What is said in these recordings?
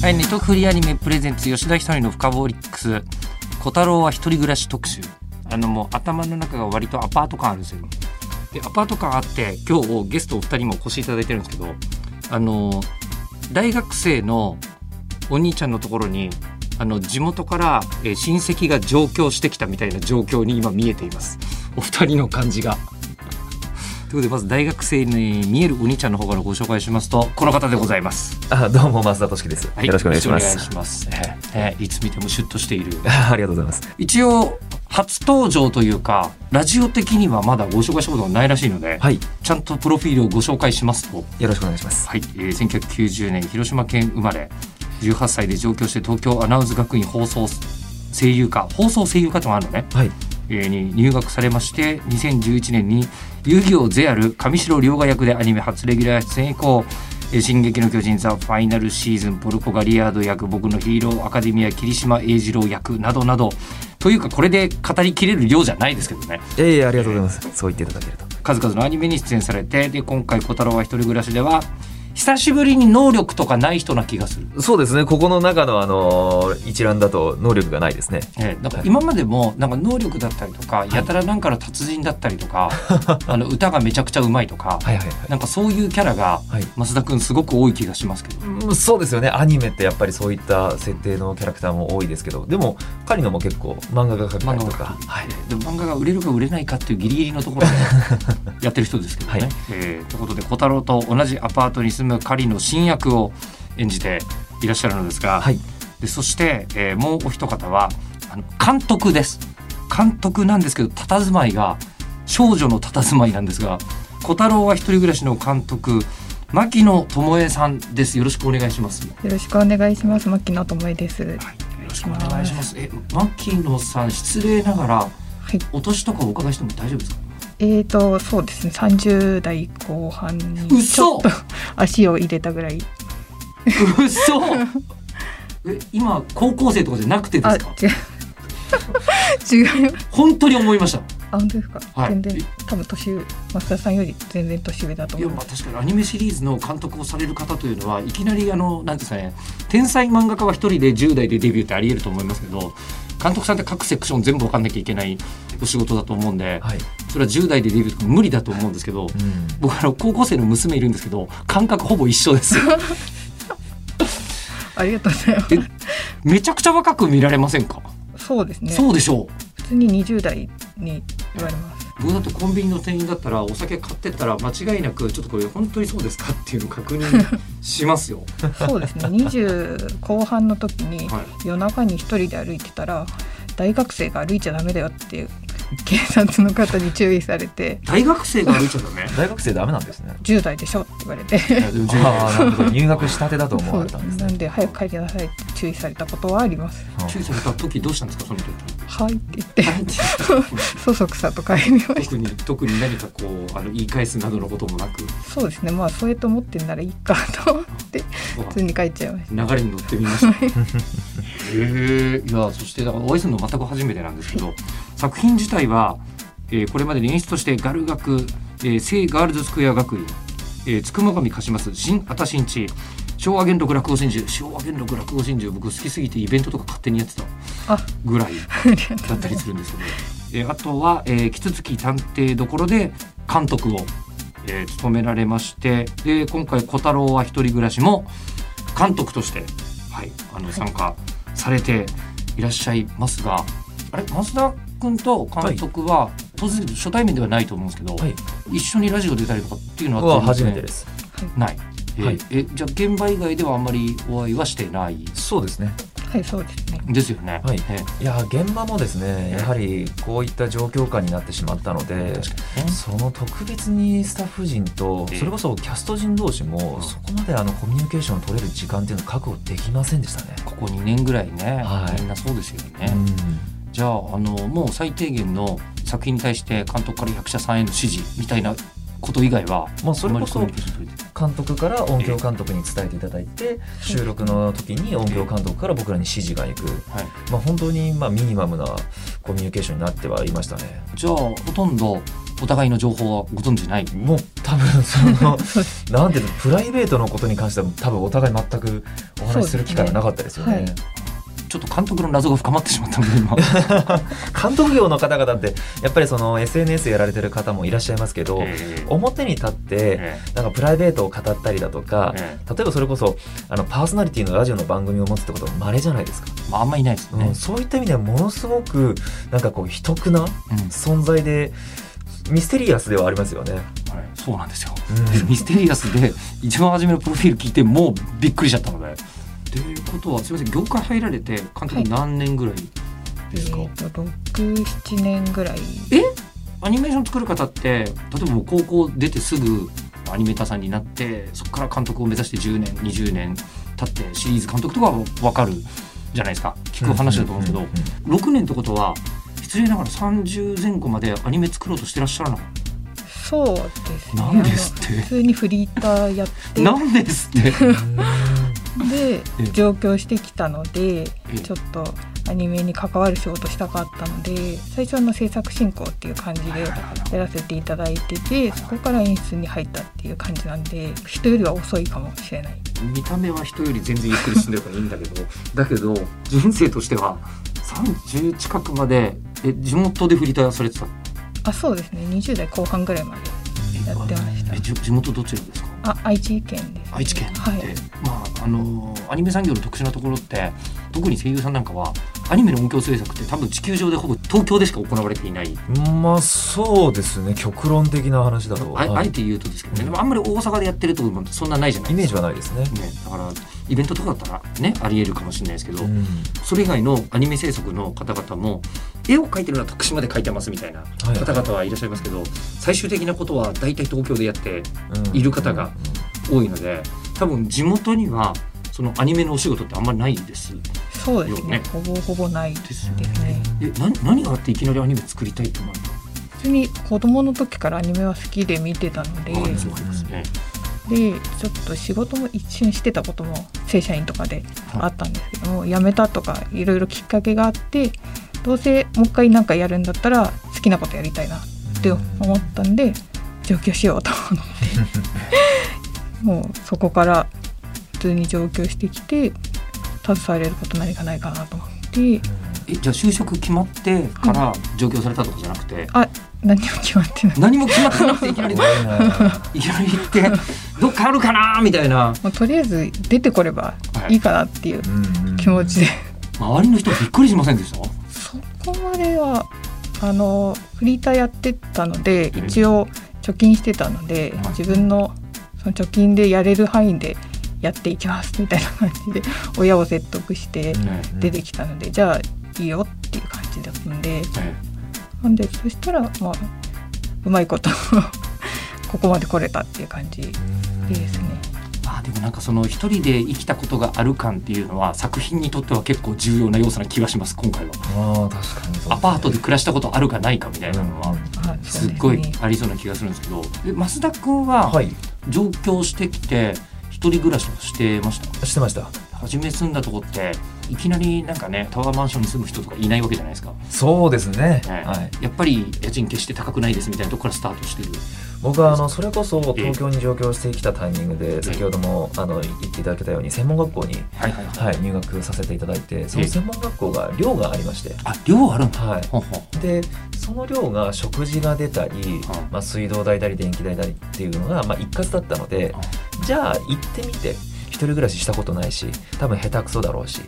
はい、ネットフリアニメプレゼンツ吉田ひとりの深掘りックス。小太郎は一人暮らし特集。あのもう頭の中が割とアパート感あるんですよ。でアパート感あって今日ゲストお二人もお越しいただいてるんですけどあの大学生のお兄ちゃんのところにあの地元から、親戚が上京してきたみたいな状況に今見えています。お二人の感じが。ということでまず大学生に見えるお兄ちゃんの方からご紹介しますとこの方でございます。あどうも増田俊樹です、はい。よろしくお願いします。お願いします。えーえーいつ見てもシュッとしている。ありがとうございます。一応初登場というかラジオ的にはまだご紹介したことがないらしいので、はい。ちゃんとプロフィールをご紹介しますと、よろしくお願いします。はい。えー、1990年広島県生まれ18歳で上京して東京アナウンス学院放送声優科放送声優科ともあるのね、はい。えーに入学されまして2011年に遊戯王ゼアル上白龍河役でアニメ初レギュラー出演以降「えー進撃の巨人ザ・ファイナルシーズン」ポルコ・ガリアード役僕のヒーローアカデミア霧島英二郎役などなどというかこれで語りきれる量じゃないですけどね。いやいやありがとうございます。そう言っていただけると。数々のアニメに出演されてで今回「小太郎は一人暮らし」では久しぶりに能力とかない人な気がする。そうですね。ここの中のあの一覧だと能力がないですね。えー、なんか今までもなんか能力だったりとか、やたらなんかの達人だったりとか あの歌がめちゃくちゃうまいとか、はいはいはい。なんかそういうキャラがはい。増田君すごく多い気がしますけど、うんそうですよね。アニメってやっぱりそういった設定のキャラクターも多いですけどでも狩野も結構漫画が描けたりとか。漫画がはい。でも漫画が売れるか売れないかっていうギリギリのところでやってる人ですけどね。はい。えーということで小太郎と同じアパートに住む狩野新役を演じていらっしゃるのですが、はい。でそして、えーもうお一方はあの監督です。監督なんですけど佇まいが少女の佇まいなんですが小太郎は一人暮らしの監督牧野智恵さんです。よろしくお願いします。よよろしくお願いします。牧野智恵です。ろしくお願いします。え牧野さん失礼ながらはい。お年とかお伺いしても大丈夫ですか？えーとそうですね。三十代後半にち嘘ょっと 足を入れたぐらい。嘘 え今高校生とかじゃなくてであすか？違う違う。本当に思いましたあ本当ですか？はい全然多分年上増田さんより全然年上だと思います。まあ確かにアニメシリーズの監督をされる方というのはいきなりあのなんですかね天才漫画家は一人で10代でデビューってありえると思いますけど監督さんって各セクション全部分かんなきゃいけないお仕事だと思うんではいそれは10代でデビューとか無理だと思うんですけどうん僕あの高校生の娘いるんですけど感覚ほぼ一緒ですありがとうございます。めちゃくちゃ若く見られませんか、そうですね。そうでしょう普通に二十代に言われます。僕だってコンビニの店員だったらお酒買ってったら間違いなくちょっとこれ本当にそうですかっていうのを確認しますよ。そうですね。二十後半の時にはい夜中に一人で歩いてたら大学生が歩いちゃダメだよって警察の方に注意されて大学生が歩いちゃダメ？大学生ダメなんですね10代でしょって言われて。入学したてだと思われたんですねなんで早く帰りなさいって注意されたことはあります。注意された時どうしたんですかその時？はいって言って、そそくさと帰りました。特に特に何かこうあの言い返すなどのこともなくそうですね。まあそうやって思ってんならいいかと思って普通に帰っちゃいました。流れに乗ってみました。へえいやそしてだからお会いするの全く初めてなんですけど作品自体は、えーこれまでに演出としてガル学、えー聖ガールズスクエア学院、えー、つくも神貸します新あた新地昭和元禄落語真珠昭和元禄落語真珠僕好きすぎてイベントとか勝手にやってたあ、ぐらいだったりすするんですよね。えーあとは、えー、キツツキ探偵どころで監督を、えー務められましてで今回小太郎は一人暮らしも監督として、はい、あの参加されていらっしゃいますが、あれ増田？君と監督は、当然初対面ではないと思うんですけど、はい。一緒にラジオ出たりとかっていうのはは初めてです。ない。えーはい。えじゃあ現場以外ではあんまりお会いはしてない？そうですね。はいそうですね。ですよね。はい。えいや現場もですねやはりこういった状況下になってしまったので。その特別にスタッフ陣とええそれこそキャスト陣同士もうん。そこまであのコミュニケーションを取れる時間っていうのを確保できませんでしたね。ここ2年ぐらいね、はい。みんなそうですよね。うんじゃああのもう最低限の作品に対して監督から役者さんへの指示みたいなこと以外はまあそれこそ監督から音響監督に伝えていただいて収録の時に音響監督から僕らに指示がいく、はい、まあ、本当にまあミニマムなコミュニケーションになってはいましたね。じゃあほとんどお互いの情報はご存知ない？もう多分その なんていうのプライベートのことに関しては多分お互い全くお話しする機会がなかったですよね。ちょっと監督の謎が深まってしまったので今。監督業の方々ってやっぱりその SNS やられてる方もいらっしゃいますけど、えー表に立ってえなんかプライベートを語ったりだとかー、え。例えばそれこそあのパーソナリティのラジオの番組を持つってことは稀じゃないですか、ーまああんまいないですね。うん、、そういった意味ではものすごくなんかこう秘匿なうん。存在でミステリアスではありますよね。はい、そうなんですよ。うん。ミステリアスで一番初めのプロフィール聞いてもうびっくりしちゃったので。ということはすみません業界入られて監督何年ぐらいですか、えーと67年ぐらい。アニメーション作る方って例えばもう高校出てすぐアニメーターさんになってそこから監督を目指して10年20年経ってシリーズ監督とかは分かるじゃないですか。聞く話だと思うんですけど、うんうん。6年ってことは失礼ながら30前後までアニメ作ろうとしてらっしゃらなかっそうですね。なんですって？普通にフリーターやって。なんですって？でええ。上京してきたのでええ。ちょっとアニメに関わる仕事したかったので最初はあの制作進行っていう感じでやらせていただいててそこから演出に入ったっていう感じなんで人よりは遅いかもしれない。見た目は人より全然ゆっくり進んでるからいいんだけど だけど人生としては30近くまでえ地元でフリーターされてた？あそうですね。20代後半ぐらいまでやってました。え地地元どちらですか？あ愛知県です、愛知県はい。まああのアニメ産業の特殊なところって特に声優さんなんかはアニメの音響制作って多分地球上でほぼ東京でしか行われていない、まあそうですね。極論的な話だと、あはい。あえて言うとですけどね、でもあんまり大阪でやってるとこもそんなないじゃないイメーですかジはないですね。ね、だからイベントとかだったらねありえるかもしれないですけど、うん。それ以外のアニメ制作の方々も絵を描いてるのは徳島で描いてますみたいなはい。方々はいらっしゃいますけど最終的なことは大体東京でやってうん。いる方が多いので多分地元にはそのアニメのお仕事ってあんまりないです。そうですね。よね。ほぼほぼないでですすね。えな何があっていきなりアニメ作りたいと思った普通に子供の時からアニメは好きで見てたのでわかりますね。でちょっと仕事も一瞬してたことも正社員とかであったんですけども、辞めたとかいろいろきっかけがあってどうせもう一回なんかやるんだったら好きなことやりたいなって思ったんで上京しようと思って もうそこから普通に上京してきて携われること何かないかなと思って。えじゃあ就職決まってから上京されたとかじゃなくて？何も決まってない。何も決まってなくてい きな。りいきなり行ってどっかあるかなみたいな。もうとりあえず出てこればいいかなっていう気持ちで。周りの人びっくりしませんでした？そこまではあのフリーターやってたのでうん。一応貯金してたので、はい。自分のその貯金でやれる範囲でやっていきますみたいな感じで親を説得してうん。出てきたので、じゃあいいよっていう感じだったんで。えなんでそしたらまあうまいこと ここまで来れたっていう感じですね。まあでもなんかその一人で生きたことがある感っていうのは作品にとっては結構重要な要素な気がします今回は。ああ確かにね。アパートで暮らしたことあるかないかみたいなのはすすっごいね。ありそうな気がするんですけど。で増田君ははい上京してきて一人暮らしとかしてました？してました。初め住んだとこっていきなりなんかねタワーマンションに住む人とかいないわけじゃないですか、そうですね、ね。はい、やっぱり家賃決して高くないですみたいなところからスタートしてる僕はあのそれこそ東京に上京してきたタイミングで先ほどもあの言っていただけたように専門学校に、はい入学させていただいてその専門学校が寮がありまして、あ寮あるんだ、はい、でその寮が食事が出たり、まあ、水道代だり電気代だりっていうのが、まあ、一括だったのでじゃあ行ってみて。一人暮らししたことないし多分下手くそだろうし。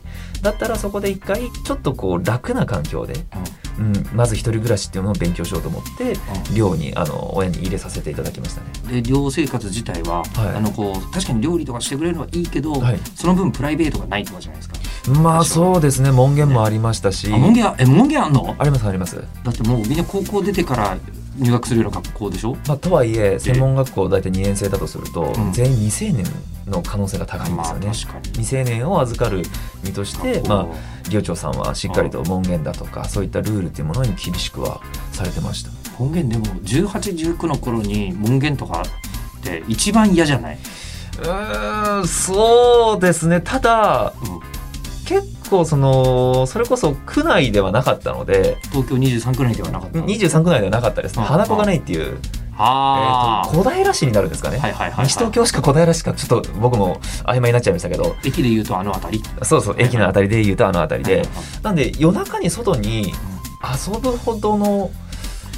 だったらそこで一回ちょっとこう楽な環境で、うん、まず一人暮らしっていうのを勉強しようと思って寮にあの親に入れさせていただきましたね。で寮生活自体は、はい。あのこう確かに料理とかしてくれるのはいいけど、はい。その分プライベートがないとかじゃないですか。まあそうですね。門限もありましたし、あ門限あえ門限あんの？ありますあります、だってもうみんな高校出てから入学するような学校でしょ？まあ、とはいえ専門学校大体2年生だとすると、うん。全員未成年の可能性が高いんですよね、まあ未成年を預かる身として、まあ、寮長さんはしっかりと門限だとかそういったルールっていうものに厳しくはされてました。門限でも1819の頃に門限とかって一番嫌じゃない？うーんそうですね。ただうん結構そのそれこそ区内ではなかったので東京23区内ではなかった23区内ではなかったですね。うん花子がないっていう、あえーと小平市になるんですかね、はいはいはいはい。西東京しか小平市かちょっと僕も曖昧になっちゃいましたけど。駅で言うとあの辺り。そうそう駅のあたりで言うとあのあたりで、はい。なんで夜中に外に遊ぶほどの、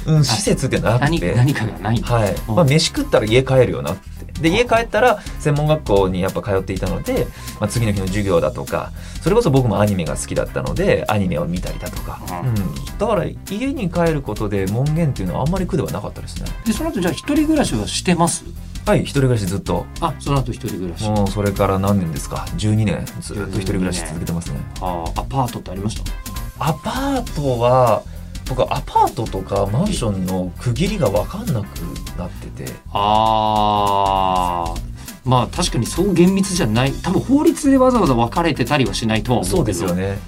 うん、施設っていうのはなくて、何何かがないはい。うん。まあ、飯食ったら家帰るよなって。で家帰ったら専門学校にやっぱ通っていたので、まあ、次の日の授業だとかそれこそ僕もアニメが好きだったのでアニメを見たりだとか、ううん。ん、だから家に帰ることで門限っていうのはあんまり苦ではなかったですね。でその後じゃあ一人暮らしはしてます？はい一人暮らしずっと。あその後一人暮らし。もうそれから何年ですか？12年。ずっと一人暮らし続けてますね。あアパートってありました？アパートは僕アパートとかマンションの区切りが分かんなくなってて。あー。まあ確かにそう厳密じゃない。多分法律でわざわざ分かれてたりはしないとは思そううけど。ですよね、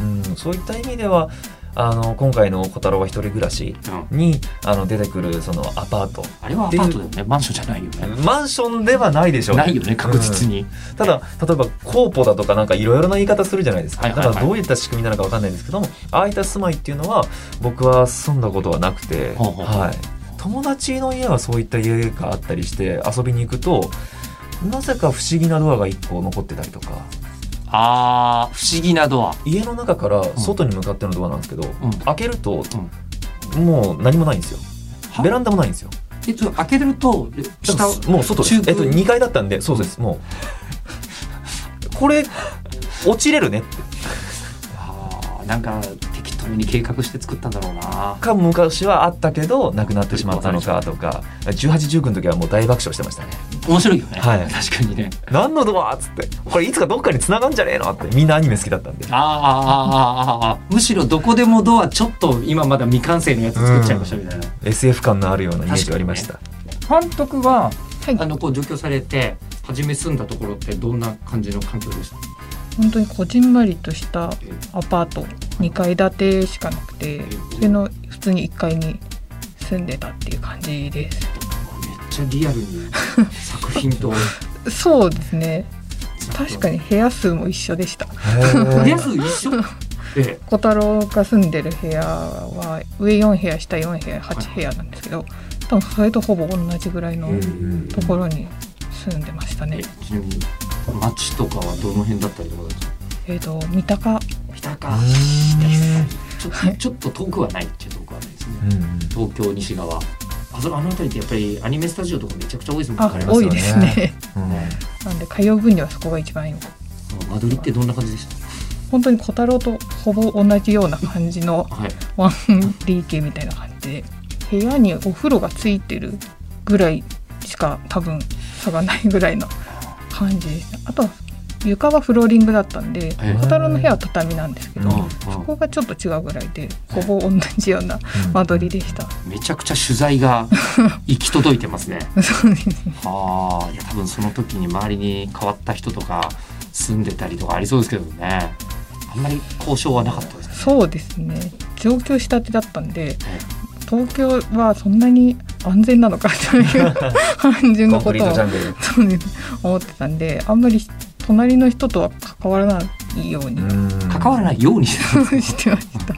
うんうん、そういった意味ではあの今回の「小太郎は一人暮らしうん」にあの出てくるそのアパート。あれはアパートだよね。マンションじゃないよね。マンションではないでしょう。ないよね確実に、ただ例えばコーポだとかなんかいろいろな言い方するじゃないですか、だからどういった仕組みなのかわかんないんですけどもああいった住まいっていうのは僕は住んだことはなくて、ほうほうはい、友達の家はそういった家があったりして遊びに行くとなぜか不思議なドアが1個残ってたりとかあー不思議なドア。家の中から外に向かってのドアなんですけど、うん。開けると、もう何もないんですよ。は？ベランダもないんですよ。えっと開けてると下もう外です。中えっと2階だったんでそうですもう。これ落ちれるねって。あーなんか適当に計画して作ったんだろうな。か昔はあったけどなくなってしまったのかとか。1819の時はもう大爆笑してましたね。面白いよね、はい。確かにね。何のドアっつって。これいつかどっかに繋がんじゃねえの？ってみんなアニメ好きだったんで。あーあーあーあーあー。むしろどこでもドアちょっと今まだ未完成のやつ作っちゃいましたみたいな、SF 感のあるようなイメージがありました、監督ははい。あのこう上京されて初め住んだところってどんな感じの環境でした？本当にこじんまりとしたアパート2階建てしかなくてそれの普通に1階に住んでたっていう感じです。めっちゃリアルに作品と。そうですね。確かに部屋数も一緒でした。部屋数一緒？え小太郎が住んでる部屋は上4部屋下4部屋8部屋なんですけど多分それとほぼ同じぐらいのうんところに住んでましたえね。ちなみに町とかはどの辺だったりとかえっ、と三鷹。北かうんちょっとちょっと遠くはないっていう遠くはないですね。うん。東京西側。あそあの辺りってやっぱりアニメスタジオとかめちゃくちゃ多いですもんあありますよね。多いですね。うん。なんで通う分にはそこが一番いい間取りってどんな感じでし本当に小太郎とほぼ同じような感じのたはい。1DK みたいな感じで部屋にお風呂がついてるぐらいしか多分差がないぐらいの感じ。でしたあと床はフローリングだったんでえ小太郎の部屋は畳なんですけど、うんそこがちょっと違うぐらいでほぼ同じような間取りでした、めちゃくちゃ取材が 行き届いてますね。そうですね。はあ。いや多分その時に周りに変わった人とか住んでたりとかありそうですけどね。あんまり交渉はなかったですねそうですね。上京したてだったんでえ。東京はそんなに安全なのかという感じコンクリーのことを思ってたんであんまり隣の人とは関わらないように。うん。関わらないようにしてました。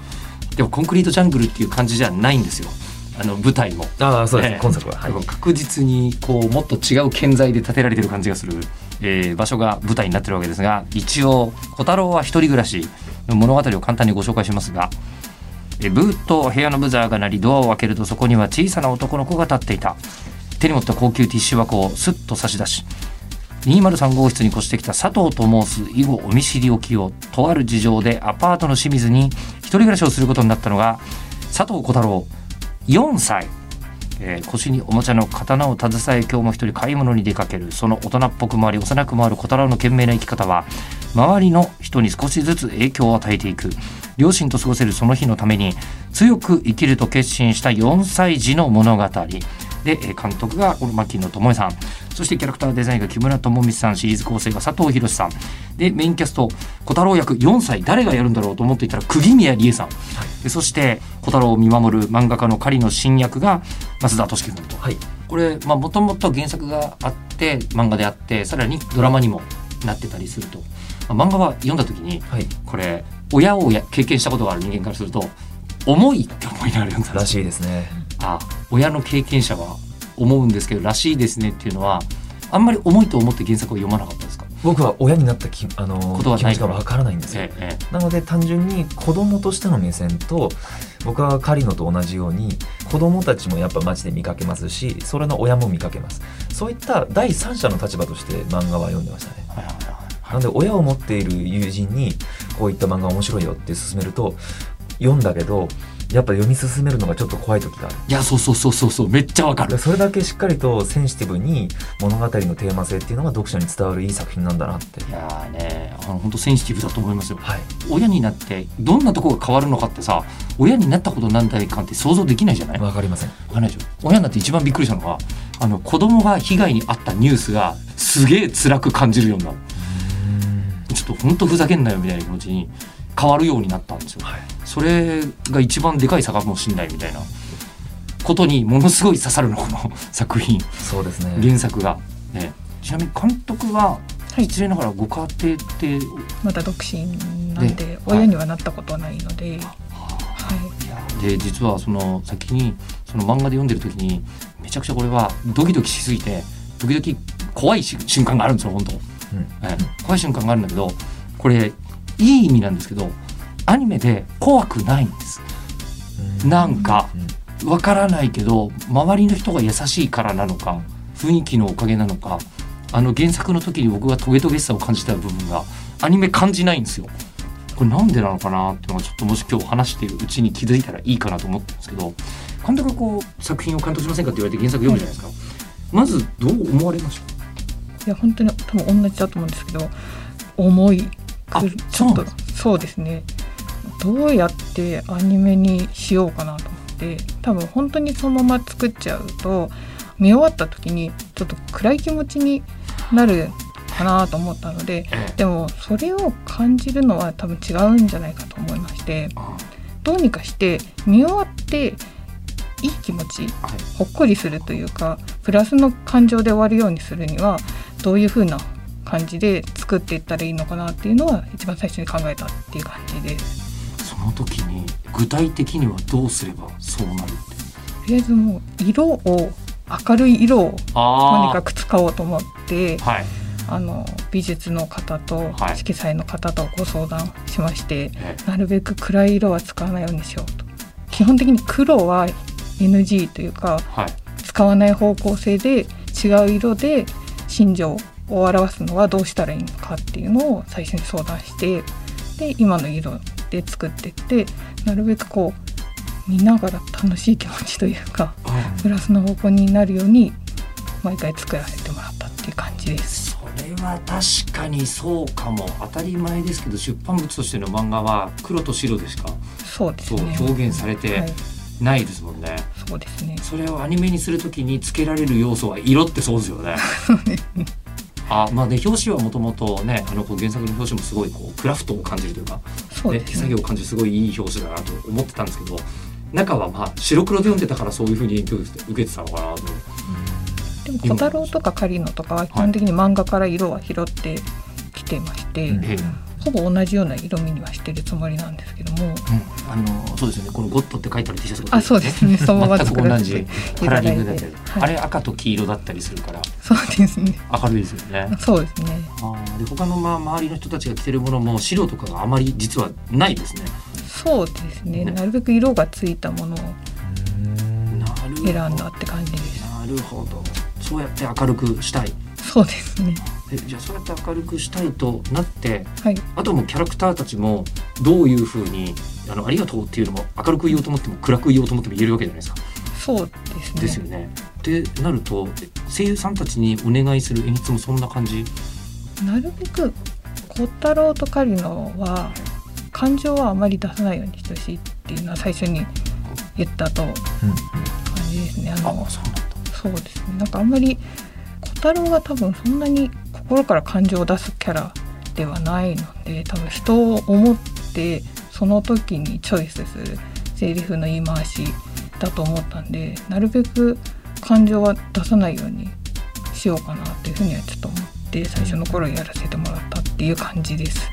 でもコンクリートジャングルっていう感じじゃないんですよ。あの舞台も。ああそうです、ええ。今作は、はい、確実にこうもっと違う建材で建てられてる感じがする、えー場所が舞台になってるわけですが一応小太郎は一人暮らしの物語を簡単にご紹介しますがえーブーッと部屋のブザーが鳴りドアを開けるとそこには小さな男の子が立っていた。手に持った高級ティッシュ箱をスッと差し出し203号室に越してきた佐藤と申す以後お見知りおきをとある事情でアパートの清水に一人暮らしをすることになったのが佐藤小太郎4歳、えー腰におもちゃの刀を携え今日も一人買い物に出かけるその大人っぽくもあり幼くもある小太郎の懸命な生き方は周りの人に少しずつ影響を与えていく。両親と過ごせるその日のために強く生きると決心した4歳児の物語。で、え監督がこの牧野智恵さん。そしてキャラクターデザインが木村智光さんシリーズ構成が佐藤博さん。でメインキャスト小太郎役4歳誰がやるんだろうと思っていたら釘宮理恵さん、でそして小太郎を見守る漫画家の狩野新役が増田俊樹君と。はい。これもともと原作があって漫画であってさらにドラマにもなってたりすると、まあ漫画は読んだ時にはい。これ親をや経験したことがある人間からすると重いって思いながら読んだらしいですね。あ親の経験者は思うんですけどらしいですねっていうのはあんまり重いと思って原作を読まなかったですか？僕は親になったきあのことはない気持ちがわからないんですよ。えええなので単純に子供としての目線と僕は狩野と同じように子供たちもやっぱ街で見かけますしそれの親も見かけます。そういった第三者の立場として漫画は読んでましたね。えはいはいはい。なので親を持っている友人にこういった漫画面白いよって勧めると読んだけどやっぱ読み進めるのがちょっと怖い時がある。いやそうそうそうそうそう。めっちゃわかる。でそれだけしっかりとセンシティブに物語のテーマ性っていうのが読者に伝わるいい作品なんだなって。いやーねあの本当センシティブだと思いますよ。はい。親になってどんなとこが変わるのかってさ親になったことなんだいかんって想像できないじゃない？わかりません。わかんないでしょ？親になって一番びっくりしたのはあの子供が被害に遭ったニュースがすげえ辛く感じるようになる。ちょっと本当ふざけんなよみたいな気持ちに変わるようになったんですよ。はい。それが一番でかい差かもしんないみたいな。ことにものすごい刺さるのこの 作品。そうですね。原作が、ね、ちなみに監督ははい。失礼ながらご家庭って、まだ独身なんでで親にはなったことはないので、はい。で実はその先にその漫画で読んでる時にめちゃくちゃこれはドキドキしすぎて時々怖いし瞬間があるんですよ本当、うん。ええ。怖い瞬間があるんだけどこれいい意味なんですけどアニメで怖くないんですなんかうんわからないけど周りの人が優しいからなのか雰囲気のおかげなのかあの原作の時に僕がトゲトゲしさを感じた部分がアニメ感じないんですよ。これなんでなのかなっていうのがちょっともし今日話しているうちに気づいたらいいかなと思ってるんですけど監督がこう作品を監督しませんかって言われて原作読むじゃないですか。まずどう思われました？いや本当に多分同じだと思うんですけど重いあくちょっとそうですね。どうやってアニメにしようかなと思って多分本当にそのまま作っちゃうと見終わった時にちょっと暗い気持ちになるかなと思ったのでええ。でもそれを感じるのは多分違うんじゃないかと思いましてあどうにかして見終わっていい気持ちはい。ほっこりするというかプラスの感情で終わるようにするにはどういう風な感じで作っていったらいいのかなっていうのは一番最初に考えたっていう感じです。その時に具体的にはどうすればそうなるとりあえずもう色を明るい色をとにあかく使おうと思ってはい。あの美術の方とはい。色彩の方とご相談しまして、えなるべく暗い色は使わないようにしようと。基本的に黒は NG というかはい。使わない方向性で違う色で心情を表すのはどうしたらいいのかっていうのを最初に相談してで今の色で作ってってなるべくこう見ながら楽しい気持ちというかプラスの方向になるように毎回作らせてもらったっていう感じです。それは確かにそうかも当たり前ですけど出版物としての漫画は黒と白でしかそうそうですね。表現されはてい、ないですもんね、そうですね。それをアニメにするときにつけられる要素は色ってそうですよね あまあね表紙はもともとねあのこう原作の表紙もすごいこうクラフトを感じるというかね、そうですね。手作業。を感じるすごいいい表紙だなと思ってたんですけど中はまあ白黒で読んでたからそういうふうに影響を受けてたのかなと。でも小太郎とか狩野とかは基本的に漫画から色は拾ってきてまして、うん。ええほぼ同じような色味にはしてるつもりなんですけども、うん、あのそうですよね。このゴッドって書いてある T シャツが。あそうですね。そのまま全く作ら同じせていカラーリングだったり、はい。あれ赤と黄色だったりするから。そうですね。明るいですよね。そうですね。あー。で他のまあ周りの人たちが着てるものも白とかがあまり実はないですね。そうですね。ね。なるべく色がついたものを選んだって感じです。なるほど。そうやって明るくしたい。そうですね。えじゃあそうやって明るくしたいとなってはい。あともうキャラクターたちもどういうふうにあのありがとうっていうのも明るく言おうと思っても暗く言おうと思っても言えるわけじゃないですかそうですねですよね。ってなると声優さんたちにお願いする演出もそんな感じ？なるべく小太郎と狩野は感情はあまり出さないようにしてほしいっていうのは最初に言ったと感じですね。あのそうなんだそうですねなんかあんまり小太郎が多分そんなに心から感情を出すキャラではないので多分人を思ってその時にチョイスするセリフの言い回しだと思ったんでなるべく感情は出さないようにしようかなっていうふうにはちょっと思って最初の頃やらせてもらったっていう感じです。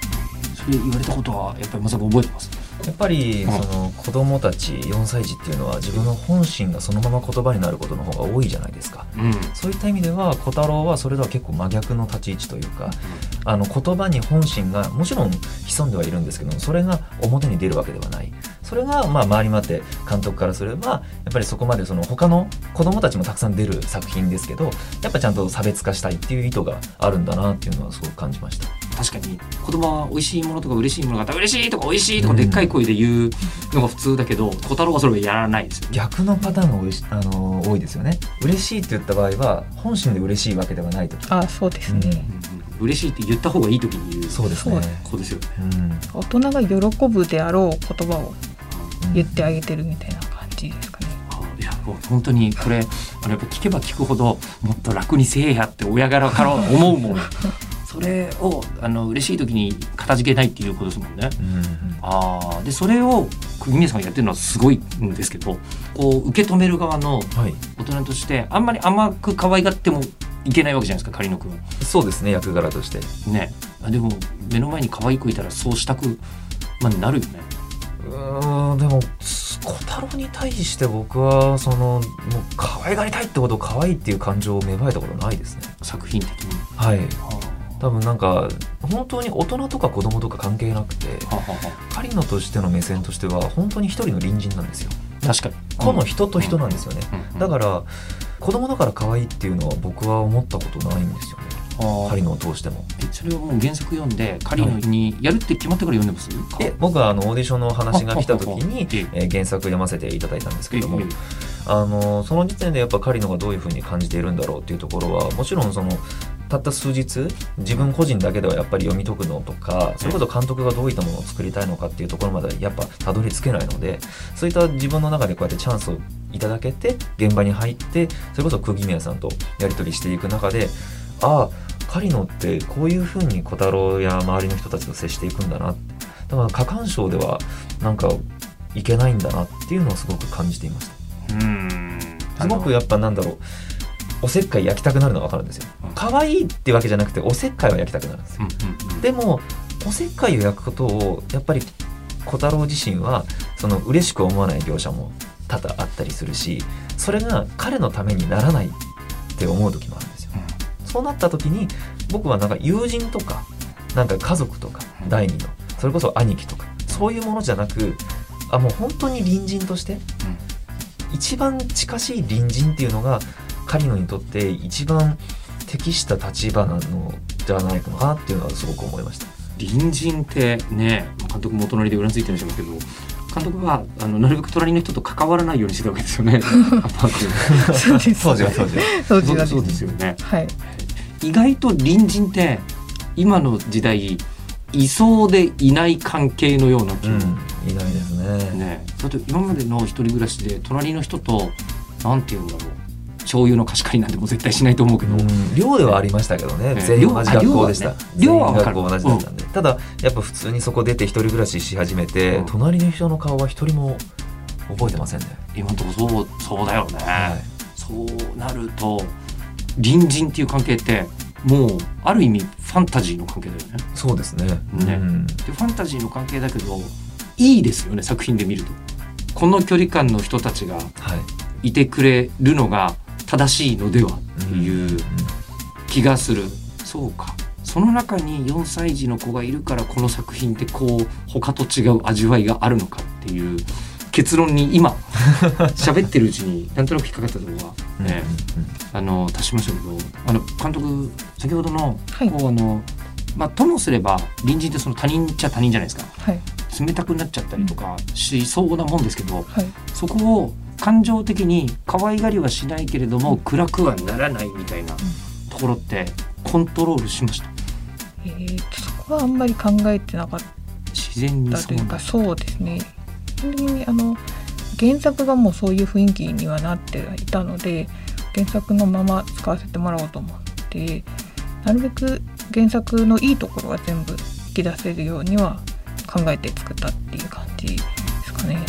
それ言われたことはやっぱりまさか覚えてます？やっぱりうん。その子供たち4歳児っていうのは自分の本心がそのまま言葉になることの方が多いじゃないですか。うん。そういった意味では小太郎はそれとは結構真逆の立ち位置というかあの言葉に本心がもちろん潜んではいるんですけどもそれが表に出るわけではないそれがまあ回り回って監督からすればやっぱりそこまでその他の子供たちもたくさん出る作品ですけどやっぱちゃんと差別化したいっていう意図があるんだなっていうのはすごく感じました。確かに。子供は美味しいものとか嬉しいものがあったら嬉しいとか美味しいとかでっかい声で言うのが普通だけど小太郎はそれをやらないですよね。逆のパターンがおいしあの多いですよね。嬉しいって言った場合は本心で嬉しいわけではない時あそうですね、うん。うん嬉しいって言った方がいい時に言う。そうですね。子ですよね。うん。大人が喜ぶであろう言葉を言ってあげてるみたいな感じですかね。あいやもう本当にこれあのやっぱ聞けば聞くほどもっと楽にせえやって親柄から思うもん それをあの嬉しい時に片付けないっていうことですもんね。うんあーでそれを釘宮さんがやってるのはすごいんですけどこう受け止める側のはい大人としてあんまり甘く可愛がってもいけないわけじゃないですか狩野くん。そうですね役柄としてねあでも目の前に可愛い子いたらそうしたく、まあ、なるよね。うーんでも小太郎に対して僕はそのもう可愛がりたいってこと可愛いっていう感情を芽生えたことないですね。作品的に。はい。は多分なんか本当に大人とか子供とか関係なくて狩野としての目線としては本当に一人の隣人なんですよ。あ確かに。この人と人なんですよね、うん。だから子供だから可愛いっていうのは僕は思ったことないんですよね狩野を通してもえそれはもう原作読んで狩野にやるって決まってから読んでます、で僕はあのオーディションの話が来た時にええー原作読ませていただいたんですけどもええあのその時点でやっぱ狩野がどういうふうに感じているんだろうっていうところはもちろんそのたった数日自分個人だけではやっぱり読み解くのとかそれこそ監督がどういったものを作りたいのかっていうところまではやっぱたどり着けないのでそういった自分の中でこうやってチャンスをいただけて現場に入ってそれこそ釘宮さんとやり取りしていく中でああ狩野ってこういうふうに小太郎や周りの人たちと接していくんだなだから過干渉ではなんかいけないんだなっていうのをすごく感じていました。うん。すごくやっぱなんだろうおせっかい焼きたくなるのが分かるんですよ。うん。可愛いってわけじゃなくておせっかいは焼きたくなるんですよ。うんうんうん。でもおせっかいを焼くことをやっぱり小太郎自身はその嬉しく思わない描写も多々あったりするしそれが彼のためにならないって思う時もあるそうなった時に僕はなんか友人とかなんか家族とかうん。第二のそれこそ兄貴とかそういうものじゃなくあもう本当に隣人として一番近しい隣人っていうのが狩野にとって一番適した立場なのじゃないかなっていうのはすごく思いました。隣人ってね監督もお隣でうなずいてるんですけど監督はあのなるべく隣の人と関わらないようにしてたわけ ですよね。そうです当時は当時は。当時はそうですよね。はい意外と隣人って今の時代いそうでいない関係のような気も、うん、いないですね。ね。だって今までの一人暮らしで隣の人となんて言うんだろう。醤油の貸し借りなんてもう絶対しないと思うけど、うん、寮ではありましたけどね、ええ全員同じ学校でした。寮はね学校同じだったんで、ただやっぱ普通にそこ出て一人暮らしし始めて、うん。隣の人の顔は一人も覚えてませんね。今のところそうそうだよね、はい。そうなると隣人っていう関係ってもうある意味ファンタジーの関係だよね。そうですね。ね。うん。でファンタジーの関係だけどいいですよね作品で見ると。この距離感の人たちがはい。いてくれるのが正しいのではっていう気がする、そうか。その中に4歳児の子がいるからこの作品ってこう他と違う味わいがあるのかっていう結論に今 喋ってるうちになんとなく引っかかったところが、うんねあの足しましたけどあの監督先ほどの,、はい。こうあのまあ、ともすれば隣人ってその他人っちゃ他人じゃないですか。はい。冷たくなっちゃったりとかしそうなもんですけどはい。そこを感情的に可愛がりはしないけれども暗くはならないみたいなところってコントロールしました。えーとそこはあんまり考えてなかっ自然にたそうなというかそうですね。基本的にあの原作がもうそういう雰囲気にはなっていたので原作のまま使わせてもらおうと思ってなるべく原作のいいところは全部引き出せるようには考えて作ったっていう感じですかね。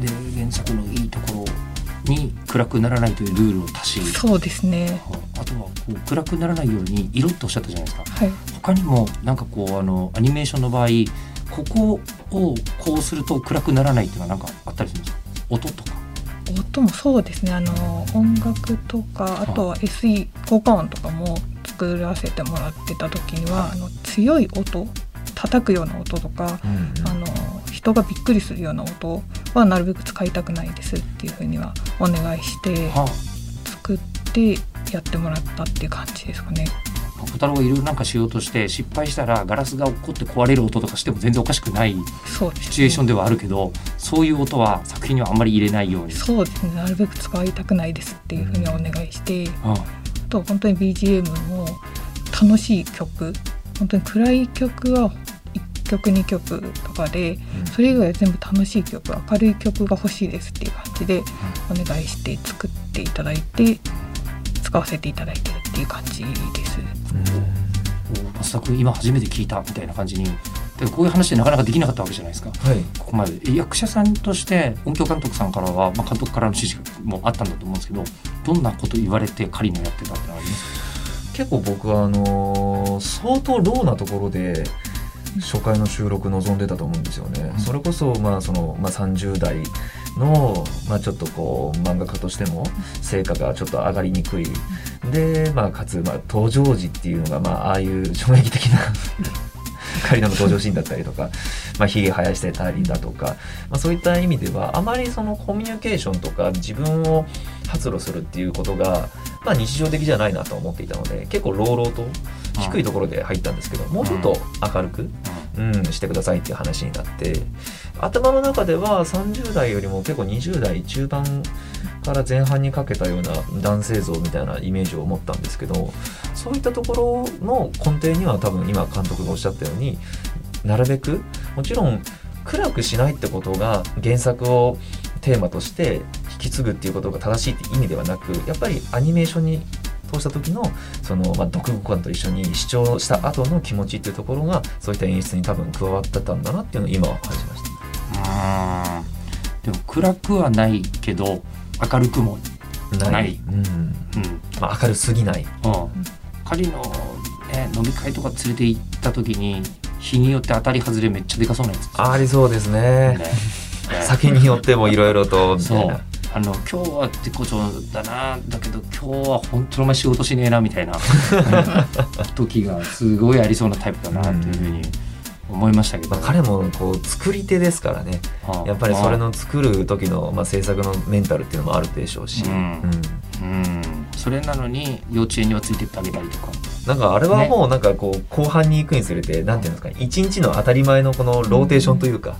で原作のいいところに暗くならないというルールを足しそうですね。あとはこう暗くならないように色っておっしゃったじゃないですか。はい。他にもなんかこうあのアニメーションの場合ここをこうすると暗くならないっていうのはなんかあったりするんです？か音とか。音もそうですね。あの音楽とかあとは SE 効果音とかも作らせてもらってた時にはあの強い音叩くような音とかうんあの人がびっくりするような音はなるべく使いたくないですっていうふうにはお願いしては作ってやってもらったっていう感じですかね。あ小太郎がいろいろなんかしようとして失敗したらガラスが落っこって壊れる音とかしても全然おかしくないシチュエーションではあるけどそういう音は作品にはあんまり入れないように。そうですね。なるべく使いたくないですっていうふうにはお願いして、ああと本当に BGM も楽しい曲。本当に暗い曲は1曲2曲とかでそれ以外は全部楽しい曲明るい曲が欲しいですっていう感じでお願いして作っていただいて使わせていただいてるっていう感じです。全く今初めて聞いたみたいな感じに。でこういう話でなかなかできなかったわけじゃないですか。はい。ここまで。え役者さんとして音響監督さんからは、まあ、監督からの指示もあったんだと思うんですけどどんなこと言われて仮のやってたってのはあります？結構僕はあのー相当ローなところで初回の収録望んでたと思うんですよね、うん。それこそまあその、まあ、30代の、まあ、ちょっとこう漫画家としても成果がちょっと上がりにくい。で、まあ、かつ、まあ、登場時っていうのが、まあ、ああいう衝撃的なカリナの登場シーンだったりとか、まあ、ひげ生やしてたりだとか、まあ、そういった意味ではあまりそのコミュニケーションとか自分を発露するっていうことが、まあ、日常的じゃないなと思っていたので結構朗々と低いところで入ったんですけど、もうちょっと明るく、うん、してくださいっていう話になって頭の中では30代よりも結構20代中盤から前半にかけたような男性像みたいなイメージを持ったんですけどそういったところの根底には多分今監督がおっしゃったようになるべくもちろん暗くしないってことが原作をテーマとして引き継ぐっていうことが正しいって意味ではなくやっぱりアニメーションに通した時のその、まあ、読後感と一緒に視聴した後の気持ちっていうところがそういった演出に多分加わってたんだなっていうのを今は感じました。うん。でも暗くはないけど明るくも、ない。うん。うん。まあ、明るすぎない。うん、仮の、ね、飲み会とか連れて行った時に日によって当たり外れめっちゃでかそうなやつ。ありそうですね。ね。酒によってもいろいろとみたそいう。な。あの今日は絶好調だなだけど今日は本当にお前仕事しねえなみたいな 時がすごいありそうなタイプだなっていうふうに思いましたけど、まあ、彼もこう作り手ですからね。はあやっぱりそれの作る時の、まあ、制作のメンタルっていうのもあるでしょうし、うん。うん。うん。それなのに幼稚園にはついてってあげたりとか。なんかあれはもうなんかこう後半に行くにつれてなんていうんですか一日の当たり前のこのローテーションというか、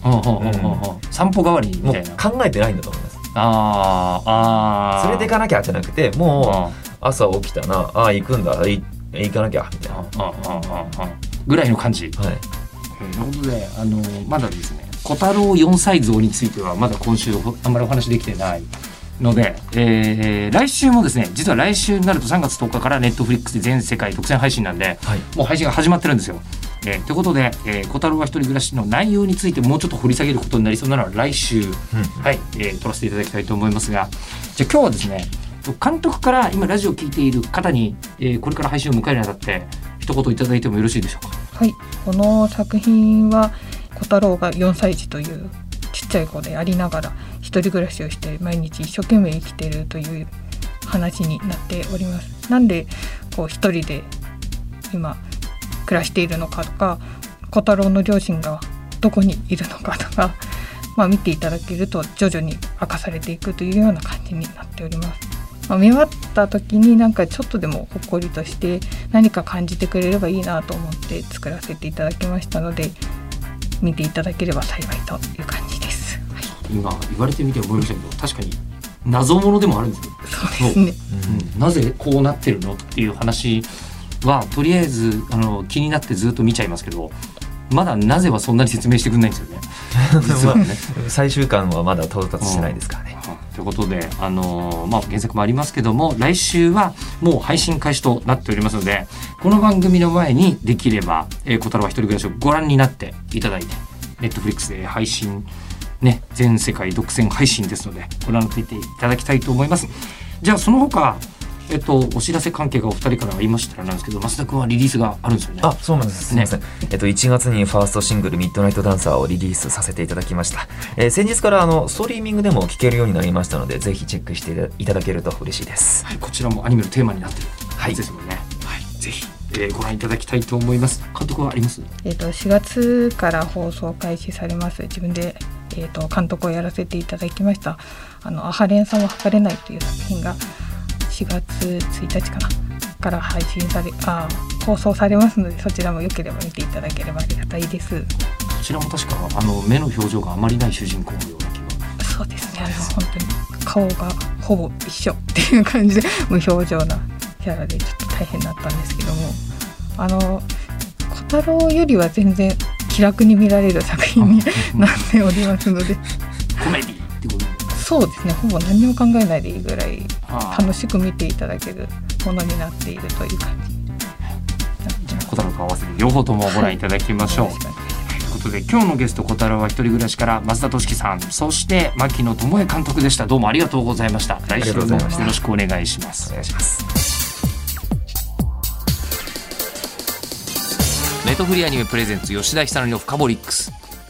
散歩代わりみもうたいな考えてないん。だと思いますあーあー。連れていかなきゃじゃなくてもう朝起きたなああ行くんだい行かなきゃみたいな、はうんうんうんうん。うんぐらいの感じ。い、とい。うことであのまだですね小太郎4歳像についてはまだ今週あんまりお話できてないので、えー来週もですね実は来週になると3月10日からネットフリックスで全世界独占配信なんではい。もう配信が始まってるんですよ。えーということで、えー小太郎は一人暮らしの内容についてもうちょっと掘り下げることになりそうなのは来週、はい、えー撮らせていただきたいと思いますがじゃあ今日はですね監督から今ラジオを聞いている方に、えーこれから配信を迎えるにあたって一言いただいてもよろしいでしょうか？はい、この作品は小太郎が4歳児というちっちゃい子でありながら一人暮らしをして毎日一生懸命生きているという話になっております。なんでこう一人で今暮らしているのかとか小太郎の両親がどこにいるのかとか、まあ、見ていただけると徐々に明かされていくというような感じになっております。まあ、見終わった時になんかちょっとでもほっこりとして何か感じてくれればいいなと思って作らせていただきましたので見ていただければ幸いという感じです。はい今言われてみて思いましたけど確かに謎ものでもあるんですよ、そうですねうんなぜこうなってるのっていう話はとりあえずあの気になってずっと見ちゃいますけどまだなぜはそんなに説明してくれないんですよね 実はね。最終巻はまだ到達してないですからね。ということで、あのーまあ、原作もありますけども来週はもう配信開始となっておりますのでこの番組の前にできれば「えー、小太郎は一人暮らし」をご覧になっていただいてネットフリックスで配信ね全世界独占配信ですのでご覧になっていただきたいと思います。じゃあその他えっと、お知らせ関係がお二人からありましたらなんですけど増田君はリリースがあるんですよね。あ、そうなんです。すみません。えっと、1月にファーストシングル、ミッドナイトダンサーをリリースさせていただきました。えー先日から、あの、ストリーミングでも聴けるようになりましたので、ぜひチェックしていただけると嬉しいです。はい、こちらもアニメのテーマになっているはいですもんね。はい、ぜひ、えーご覧いただきたいと思います。監督はあります？えー、と4月から放送開始されます自分で、えー、と監督をやらせていただきました「あのアハレンさんは測れない」という作品が4月1日かなから配信されあ放送されますのでそちらもよければ見ていただければありがたいですこちらも確かあの目の表情があまりない主人公のような気が。そうですねあの本当に顔がほぼ一緒っていう感じで無表情なキャラでちょっと大変だったんですけどもあの小太郎よりは全然気楽に見られる作品になっておりますのでコメデ。そうですね。ほぼ何も考えないでいいぐらい楽しく見ていただけるものになっているという感じ。になってます小太郎と合わせて両方ともご覧いただきましょう。よろしくお願いということで今日のゲスト小太郎は一人暮らしから増田俊樹さんそして牧野智恵監督でした。どうもありがとうございました。来週もよろしくお願いします。お願いします。ネットフリーアニメプレゼンツ吉田久典のフカボリックス